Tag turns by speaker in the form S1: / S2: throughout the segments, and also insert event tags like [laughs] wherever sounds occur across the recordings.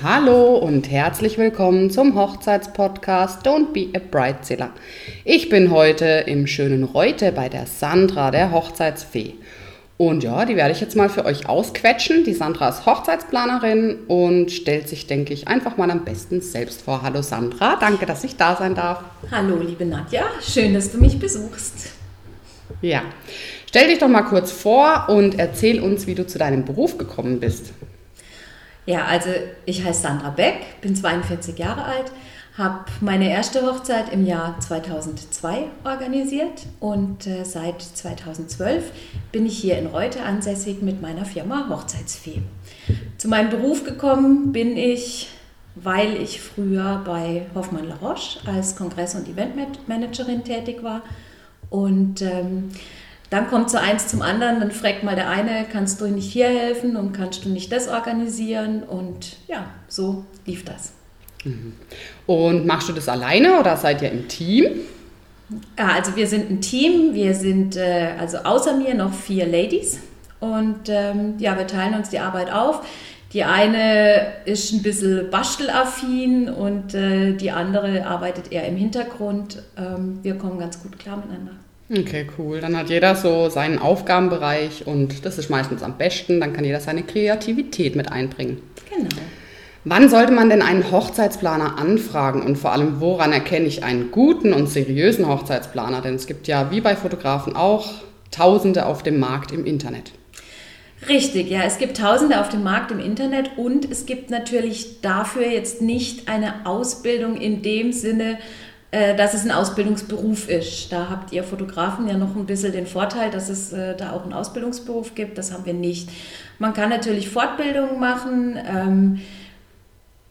S1: Hallo und herzlich willkommen zum Hochzeitspodcast Don't Be a Bridezilla. Ich bin heute im schönen Reute bei der Sandra, der Hochzeitsfee. Und ja, die werde ich jetzt mal für euch ausquetschen. Die Sandra ist Hochzeitsplanerin und stellt sich, denke ich, einfach mal am besten selbst vor. Hallo Sandra, danke, dass ich da sein darf.
S2: Hallo liebe Nadja, schön, dass du mich besuchst.
S1: Ja, stell dich doch mal kurz vor und erzähl uns, wie du zu deinem Beruf gekommen bist.
S2: Ja, also ich heiße Sandra Beck, bin 42 Jahre alt, habe meine erste Hochzeit im Jahr 2002 organisiert und äh, seit 2012 bin ich hier in Reute ansässig mit meiner Firma Hochzeitsfee. Zu meinem Beruf gekommen bin ich, weil ich früher bei Hoffmann La Roche als Kongress- und Eventmanagerin tätig war und ähm, dann kommt so eins zum anderen, dann fragt mal der eine, kannst du nicht hier helfen und kannst du nicht das organisieren? Und ja, so lief das.
S1: Mhm. Und machst du das alleine oder seid ihr im Team?
S2: Ja, also wir sind ein Team, wir sind äh, also außer mir noch vier Ladies und ähm, ja, wir teilen uns die Arbeit auf. Die eine ist ein bisschen bastelaffin und äh, die andere arbeitet eher im Hintergrund. Ähm, wir kommen ganz gut klar miteinander.
S1: Okay, cool. Dann hat jeder so seinen Aufgabenbereich und das ist meistens am besten. Dann kann jeder seine Kreativität mit einbringen.
S2: Genau.
S1: Wann sollte man denn einen Hochzeitsplaner anfragen und vor allem woran erkenne ich einen guten und seriösen Hochzeitsplaner? Denn es gibt ja wie bei Fotografen auch Tausende auf dem Markt im Internet.
S2: Richtig, ja, es gibt Tausende auf dem Markt im Internet und es gibt natürlich dafür jetzt nicht eine Ausbildung in dem Sinne, dass es ein Ausbildungsberuf ist. Da habt ihr Fotografen ja noch ein bisschen den Vorteil, dass es äh, da auch einen Ausbildungsberuf gibt. Das haben wir nicht. Man kann natürlich Fortbildungen machen. Ähm,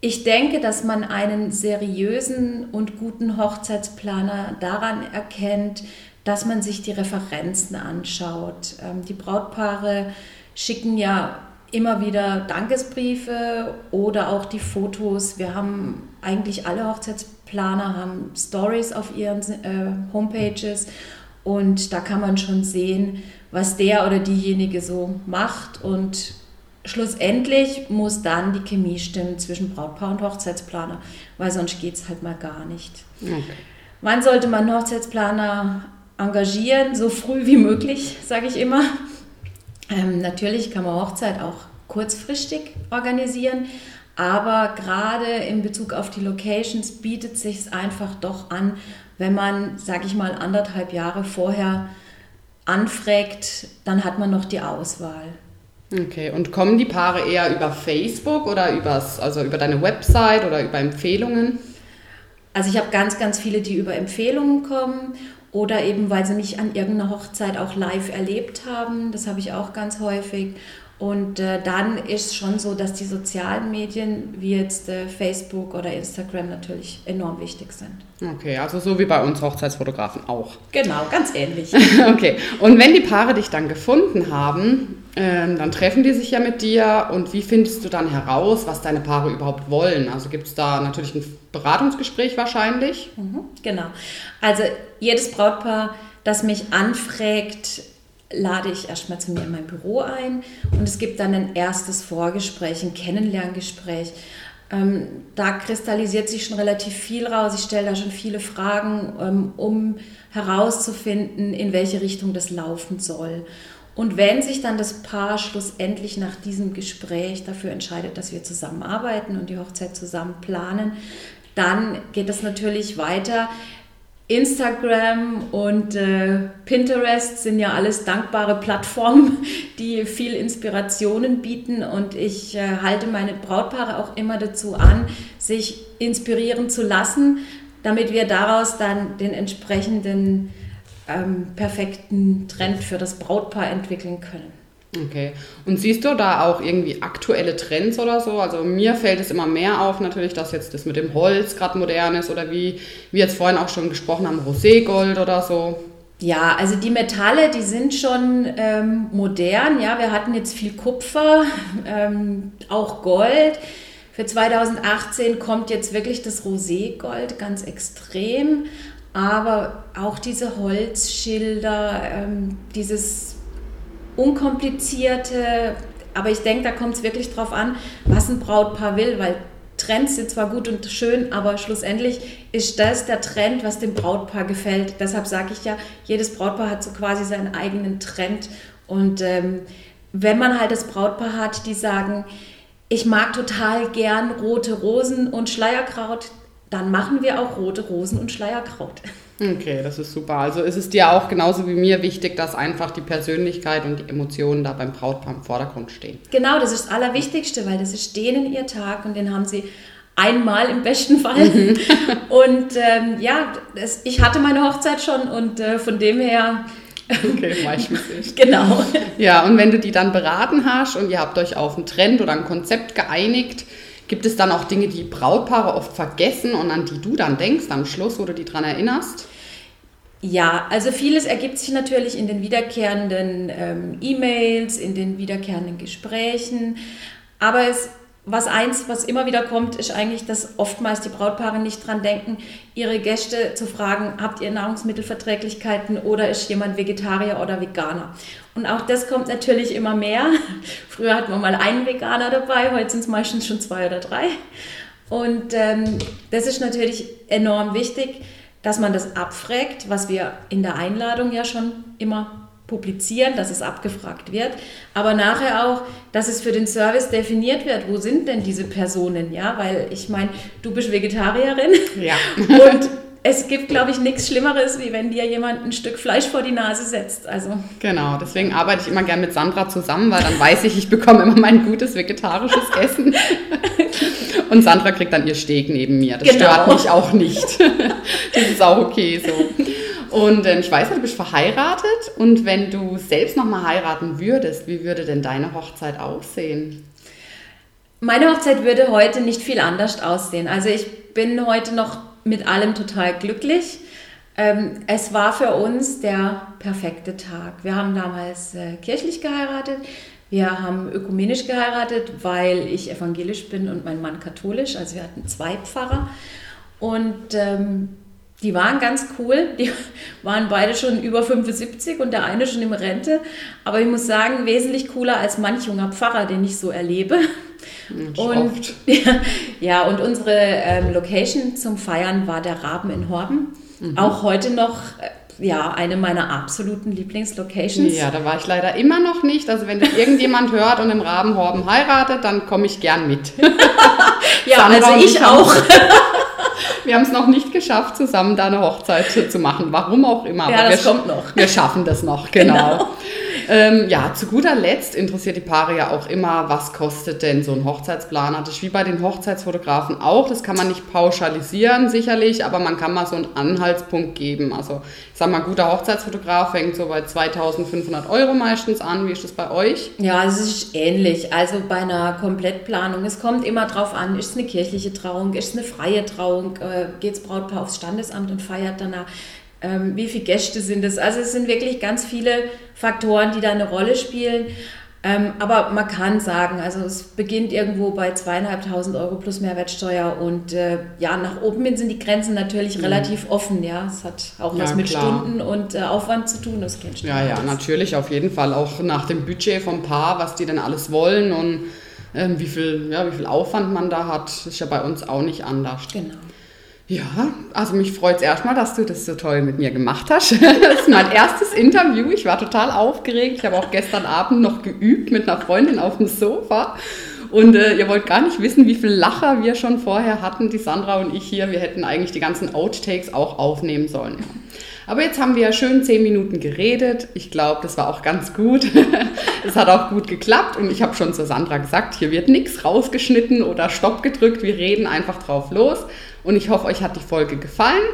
S2: ich denke, dass man einen seriösen und guten Hochzeitsplaner daran erkennt, dass man sich die Referenzen anschaut. Ähm, die Brautpaare schicken ja immer wieder Dankesbriefe oder auch die Fotos. Wir haben eigentlich alle Hochzeitsplaner haben Stories auf ihren äh, Homepages und da kann man schon sehen, was der oder diejenige so macht und schlussendlich muss dann die Chemie stimmen zwischen Brautpaar und Hochzeitsplaner, weil sonst geht es halt mal gar nicht. Okay. Wann sollte man Hochzeitsplaner engagieren? So früh wie möglich, sage ich immer. Ähm, natürlich kann man Hochzeit auch kurzfristig organisieren, aber gerade in Bezug auf die Locations bietet sich es einfach doch an, wenn man, sage ich mal, anderthalb Jahre vorher anfragt, dann hat man noch die Auswahl.
S1: Okay, und kommen die Paare eher über Facebook oder übers, also über deine Website oder über Empfehlungen?
S2: Also ich habe ganz, ganz viele, die über Empfehlungen kommen oder eben weil sie mich an irgendeiner Hochzeit auch live erlebt haben. Das habe ich auch ganz häufig. Und äh, dann ist schon so, dass die sozialen Medien wie jetzt äh, Facebook oder Instagram natürlich enorm wichtig sind.
S1: Okay, also so wie bei uns Hochzeitsfotografen auch.
S2: Genau, ganz ähnlich. [laughs]
S1: okay, und wenn die Paare dich dann gefunden haben, ähm, dann treffen die sich ja mit dir und wie findest du dann heraus, was deine Paare überhaupt wollen? Also gibt es da natürlich ein Beratungsgespräch wahrscheinlich?
S2: Mhm, genau. Also jedes Brautpaar, das mich anfragt, lade ich erstmal zu mir in mein Büro ein und es gibt dann ein erstes Vorgespräch, ein Kennenlerngespräch. Ähm, da kristallisiert sich schon relativ viel raus. Ich stelle da schon viele Fragen, ähm, um herauszufinden, in welche Richtung das laufen soll. Und wenn sich dann das Paar schlussendlich nach diesem Gespräch dafür entscheidet, dass wir zusammenarbeiten und die Hochzeit zusammen planen, dann geht es natürlich weiter. Instagram und äh, Pinterest sind ja alles dankbare Plattformen, [laughs] die viel Inspirationen bieten. Und ich äh, halte meine Brautpaare auch immer dazu an, sich inspirieren zu lassen, damit wir daraus dann den entsprechenden ähm, perfekten Trend für das Brautpaar entwickeln können.
S1: Okay. Und siehst du da auch irgendwie aktuelle Trends oder so? Also mir fällt es immer mehr auf natürlich, dass jetzt das mit dem Holz gerade modern ist oder wie wir jetzt vorhin auch schon gesprochen haben, Roségold oder so.
S2: Ja, also die Metalle, die sind schon ähm, modern. Ja, wir hatten jetzt viel Kupfer, [laughs] ähm, auch Gold. Für 2018 kommt jetzt wirklich das Roségold ganz extrem. Aber auch diese Holzschilder, ähm, dieses unkomplizierte, Aber ich denke, da kommt es wirklich drauf an, was ein Brautpaar will, weil Trends sind zwar gut und schön, aber schlussendlich ist das der Trend, was dem Brautpaar gefällt. Deshalb sage ich ja, jedes Brautpaar hat so quasi seinen eigenen Trend. Und ähm, wenn man halt das Brautpaar hat, die sagen, ich mag total gern rote Rosen und Schleierkraut, dann machen wir auch rote Rosen und Schleierkraut.
S1: Okay, das ist super. Also ist es dir auch genauso wie mir wichtig, dass einfach die Persönlichkeit und die Emotionen da beim Brautpaar im Vordergrund stehen.
S2: Genau, das ist das Allerwichtigste, weil das ist denen ihr Tag und den haben sie einmal im besten Fall. Mhm. [laughs] und ähm, ja, das, ich hatte meine Hochzeit schon und äh, von dem her.
S1: Okay, meistens
S2: ich. [laughs] genau.
S1: Ja, und wenn du die dann beraten hast und ihr habt euch auf einen Trend oder ein Konzept geeinigt, Gibt es dann auch Dinge, die Brautpaare oft vergessen und an die du dann denkst am Schluss, wo du die dran erinnerst?
S2: Ja, also vieles ergibt sich natürlich in den wiederkehrenden ähm, E-Mails, in den wiederkehrenden Gesprächen. Aber es was eins, was immer wieder kommt, ist eigentlich, dass oftmals die Brautpaare nicht dran denken, ihre Gäste zu fragen, habt ihr Nahrungsmittelverträglichkeiten oder ist jemand Vegetarier oder Veganer? Und auch das kommt natürlich immer mehr. [laughs] Früher hatten wir mal einen Veganer dabei, heute sind es meistens schon zwei oder drei. Und ähm, das ist natürlich enorm wichtig, dass man das abfragt, was wir in der Einladung ja schon immer publizieren, dass es abgefragt wird, aber nachher auch, dass es für den Service definiert wird, wo sind denn diese Personen, ja, weil ich meine, du bist Vegetarierin
S1: ja. [laughs]
S2: und es gibt, glaube ich, nichts Schlimmeres, wie wenn dir jemand ein Stück Fleisch vor die Nase setzt. Also.
S1: Genau, deswegen arbeite ich immer gern mit Sandra zusammen, weil dann weiß ich, ich bekomme immer mein gutes vegetarisches Essen. [laughs] Und Sandra kriegt dann ihr Steak neben mir. Das genau. stört mich auch nicht. [laughs] Das ist auch okay so. Und äh, ich weiß, du bist verheiratet und wenn du selbst nochmal heiraten würdest, wie würde denn deine Hochzeit aussehen?
S2: Meine Hochzeit würde heute nicht viel anders aussehen. Also ich bin heute noch mit allem total glücklich. Ähm, es war für uns der perfekte Tag. Wir haben damals äh, kirchlich geheiratet. Wir haben ökumenisch geheiratet, weil ich evangelisch bin und mein Mann katholisch. Also wir hatten zwei Pfarrer. Und ähm, die waren ganz cool. Die waren beide schon über 75 und der eine schon in Rente. Aber ich muss sagen, wesentlich cooler als manch junger Pfarrer, den ich so erlebe.
S1: Das und,
S2: ja, [laughs] ja, und unsere ähm, Location zum Feiern war der Raben in Horben. Mhm. Auch heute noch äh, ja, eine meiner absoluten Lieblingslocations.
S1: Ja, da war ich leider immer noch nicht. Also wenn das irgendjemand hört und im Rabenhorben heiratet, dann komme ich gern mit. [laughs]
S2: ja, Sandra also ich auch.
S1: Wir haben es noch nicht geschafft, zusammen da eine Hochzeit zu machen. Warum auch immer.
S2: Ja, das kommt noch.
S1: Wir schaffen das noch, genau. [laughs] genau. Ähm, ja, zu guter Letzt interessiert die Paare ja auch immer, was kostet denn so ein Hochzeitsplaner? Das ist wie bei den Hochzeitsfotografen auch. Das kann man nicht pauschalisieren, sicherlich, aber man kann mal so einen Anhaltspunkt geben. Also, ich sag mal, guter Hochzeitsfotograf fängt so bei 2500 Euro meistens an. Wie ist das bei euch?
S2: Ja, es ist ähnlich. Also bei einer Komplettplanung. Es kommt immer drauf an, ist es eine kirchliche Trauung, ist es eine freie Trauung, äh, geht das Brautpaar aufs Standesamt und feiert danach ähm, wie viele Gäste sind es. Also es sind wirklich ganz viele Faktoren, die da eine Rolle spielen. Ähm, aber man kann sagen, also es beginnt irgendwo bei zweieinhalbtausend Euro plus Mehrwertsteuer und äh, ja, nach oben hin sind die Grenzen natürlich mhm. relativ offen. Ja, es hat auch ja, was mit klar. Stunden und äh, Aufwand zu tun. Das
S1: kennt ja, ja, natürlich, auf jeden Fall. Auch nach dem Budget vom Paar, was die denn alles wollen und ähm, wie, viel, ja, wie viel Aufwand man da hat, ist ja bei uns auch nicht anders.
S2: Genau.
S1: Ja, also mich freut es erstmal, dass du das so toll mit mir gemacht hast. [laughs] Das ist mein erstes Interview. Ich war total aufgeregt. Ich habe auch gestern Abend noch geübt mit einer Freundin auf dem Sofa. Und äh, ihr wollt gar nicht wissen, wie viel Lacher wir schon vorher hatten, die Sandra und ich hier. Wir hätten eigentlich die ganzen Outtakes auch aufnehmen sollen. Aber jetzt haben wir ja schön zehn Minuten geredet. Ich glaube, das war auch ganz gut. [laughs] Es hat auch gut geklappt und ich habe schon zu Sandra gesagt, hier wird nichts rausgeschnitten oder Stopp gedrückt. Wir reden einfach drauf los. Und ich hoffe, euch hat die Folge gefallen.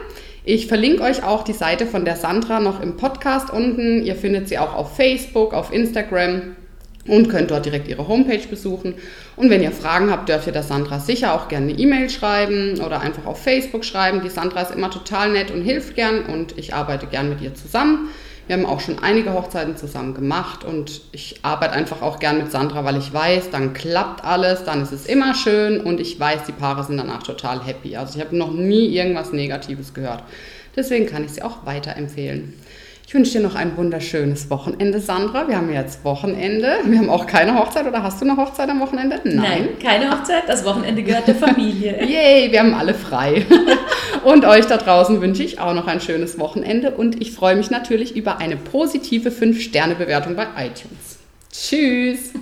S1: Ich verlinke euch auch die Seite von der Sandra noch im Podcast unten. Ihr findet sie auch auf Facebook, auf Instagram und könnt dort direkt ihre Homepage besuchen. Und wenn ihr Fragen habt, dürft ihr der Sandra sicher auch gerne eine E-Mail schreiben oder einfach auf Facebook schreiben. Die Sandra ist immer total nett und hilft gern und ich arbeite gern mit ihr zusammen. Wir haben auch schon einige Hochzeiten zusammen gemacht und ich arbeite einfach auch gern mit Sandra, weil ich weiß, dann klappt alles, dann ist es immer schön und ich weiß, die Paare sind danach total happy. Also ich habe noch nie irgendwas Negatives gehört. Deswegen kann ich sie auch weiterempfehlen. Ich wünsche dir noch ein wunderschönes Wochenende, Sandra. Wir haben jetzt Wochenende. Wir haben auch keine Hochzeit oder hast du eine Hochzeit am Wochenende?
S2: Nein, Nein keine Hochzeit. Das Wochenende gehört der Familie. [laughs]
S1: Yay, wir haben alle frei. [laughs] und euch da draußen wünsche ich auch noch ein schönes Wochenende und ich freue mich natürlich über eine positive 5-Sterne-Bewertung bei iTunes. Tschüss!